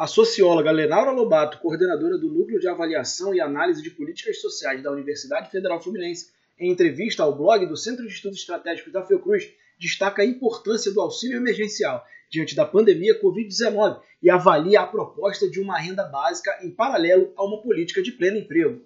A socióloga Lenaura Lobato, coordenadora do Núcleo de Avaliação e Análise de Políticas Sociais da Universidade Federal Fluminense, em entrevista ao blog do Centro de Estudos Estratégicos da Fiocruz, destaca a importância do auxílio emergencial diante da pandemia Covid-19 e avalia a proposta de uma renda básica em paralelo a uma política de pleno emprego.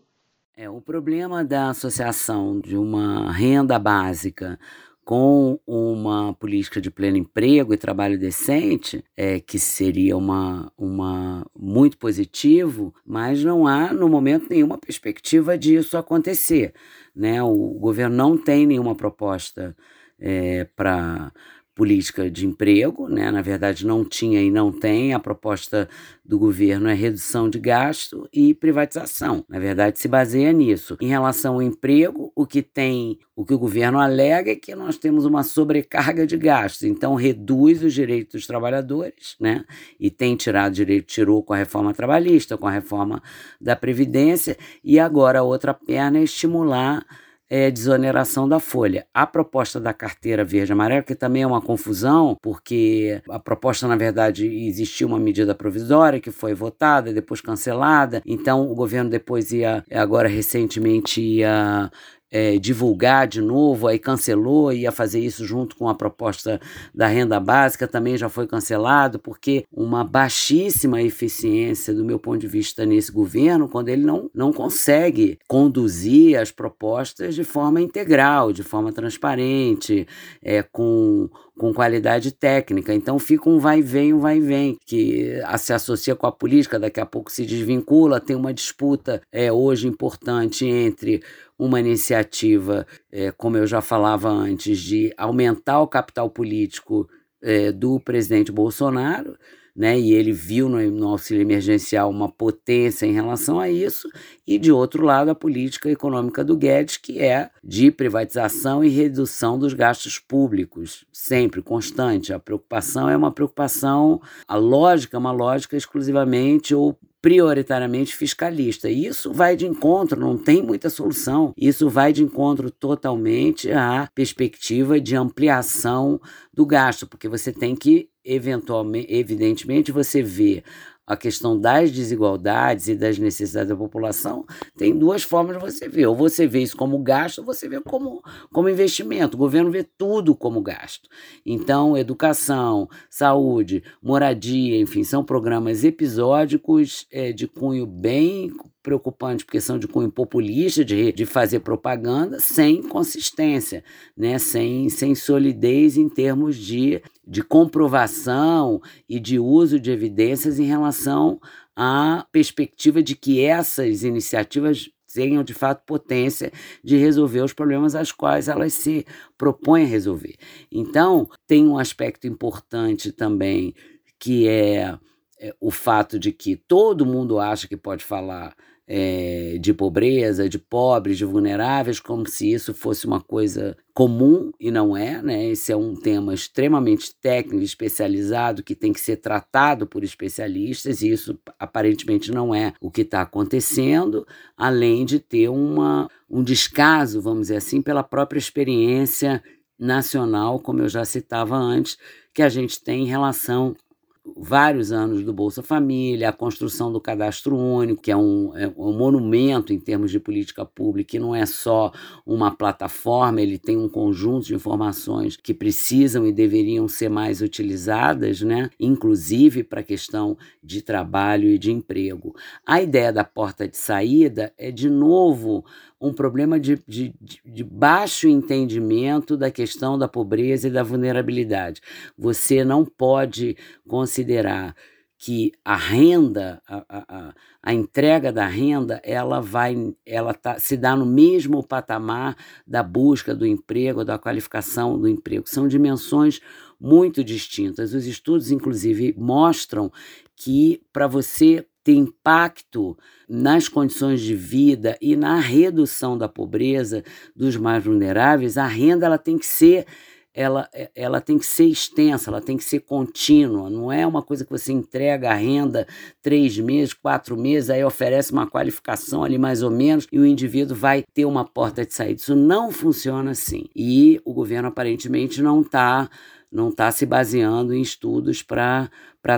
É, o problema da associação de uma renda básica com uma política de pleno emprego e trabalho decente, é, que seria uma, uma muito positivo, mas não há no momento nenhuma perspectiva disso acontecer. Né? O governo não tem nenhuma proposta é, para política de emprego, né? na verdade não tinha e não tem. A proposta do governo é redução de gasto e privatização. Na verdade, se baseia nisso. Em relação ao emprego, o que tem, o que o governo alega é que nós temos uma sobrecarga de gastos. Então reduz os direitos dos trabalhadores, né? E tem tirado direito, tirou com a reforma trabalhista, com a reforma da previdência, e agora a outra perna é estimular é, desoneração da folha. A proposta da carteira verde-amarela, que também é uma confusão, porque a proposta, na verdade, existia uma medida provisória que foi votada, depois cancelada, então o governo depois ia, agora recentemente ia é, divulgar de novo, aí cancelou, ia fazer isso junto com a proposta da renda básica, também já foi cancelado, porque uma baixíssima eficiência, do meu ponto de vista, nesse governo, quando ele não, não consegue conduzir as propostas de forma integral, de forma transparente, é, com com qualidade técnica. Então fica um vai e vem, um vai e vem, que se associa com a política, daqui a pouco se desvincula, tem uma disputa é, hoje importante entre uma iniciativa, é, como eu já falava antes, de aumentar o capital político é, do presidente Bolsonaro né? E ele viu no, no, auxílio emergencial uma potência em relação a isso, e de outro lado a política econômica do Guedes, que é de privatização e redução dos gastos públicos, sempre constante. A preocupação é uma preocupação, a lógica é uma lógica exclusivamente ou prioritariamente fiscalista. E isso vai de encontro, não tem muita solução. Isso vai de encontro totalmente à perspectiva de ampliação do gasto, porque você tem que eventualmente, evidentemente, você vê a questão das desigualdades e das necessidades da população, tem duas formas de você ver. Ou você vê isso como gasto, ou você vê como, como investimento. O governo vê tudo como gasto. Então, educação, saúde, moradia, enfim, são programas episódicos é, de cunho bem preocupante, porque são de cunho populista, de, de fazer propaganda, sem consistência, né? sem, sem solidez em termos de, de comprovação e de uso de evidências em relação à perspectiva de que essas iniciativas tenham de fato potência de resolver os problemas aos quais elas se propõem a resolver. Então, tem um aspecto importante também que é, é o fato de que todo mundo acha que pode falar é, de pobreza, de pobres, de vulneráveis, como se isso fosse uma coisa comum e não é, né? Esse é um tema extremamente técnico, especializado, que tem que ser tratado por especialistas, e isso aparentemente não é o que está acontecendo, além de ter uma, um descaso, vamos dizer assim, pela própria experiência nacional, como eu já citava antes, que a gente tem em relação vários anos do Bolsa Família, a construção do cadastro único, que é um, é um monumento em termos de política pública, que não é só uma plataforma, ele tem um conjunto de informações que precisam e deveriam ser mais utilizadas, né? inclusive para a questão de trabalho e de emprego. A ideia da porta de saída é, de novo, um problema de, de, de, baixo entendimento da questão da pobreza e da vulnerabilidade. Você não pode considerar que a renda, a, a, a entrega da renda, ela vai, ela tá, se dá no mesmo patamar da busca do emprego, da qualificação do emprego. São dimensões muito distintas. Os estudos, inclusive, mostram que para você ter impacto nas condições de vida e na redução da pobreza dos mais vulneráveis, a renda ela tem que ser ela, ela tem que ser extensa, ela tem que ser contínua. Não é uma coisa que você entrega a renda três meses, quatro meses, aí oferece uma qualificação ali mais ou menos e o indivíduo vai ter uma porta de saída. Isso não funciona assim. E o governo aparentemente não está não está se baseando em estudos para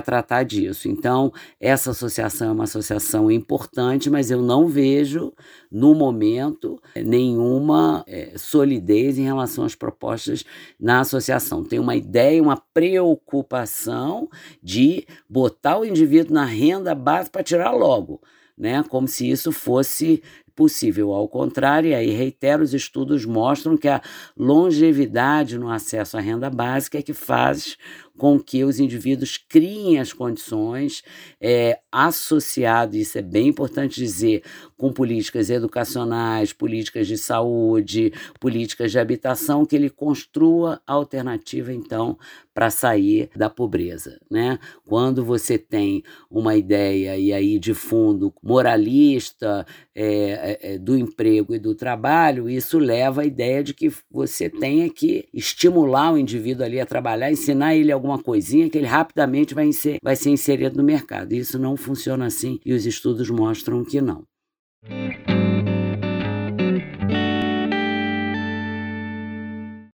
tratar disso. Então, essa associação é uma associação importante, mas eu não vejo, no momento, nenhuma é, solidez em relação às propostas na associação. Tem uma ideia, uma preocupação de botar o indivíduo na renda base para tirar logo. Né, como se isso fosse possível. Ao contrário, e aí reitero, os estudos mostram que a longevidade no acesso à renda básica é que faz com que os indivíduos criem as condições é, associado, isso é bem importante dizer, com políticas educacionais, políticas de saúde, políticas de habitação, que ele construa alternativa, então, para sair da pobreza. Né? Quando você tem uma ideia, e aí de fundo, moralista é, é, do emprego e do trabalho, isso leva à ideia de que você tenha que estimular o indivíduo ali a trabalhar, ensinar ele alguma alguma coisinha que ele rapidamente vai ser, vai ser inserido no mercado. Isso não funciona assim e os estudos mostram que não.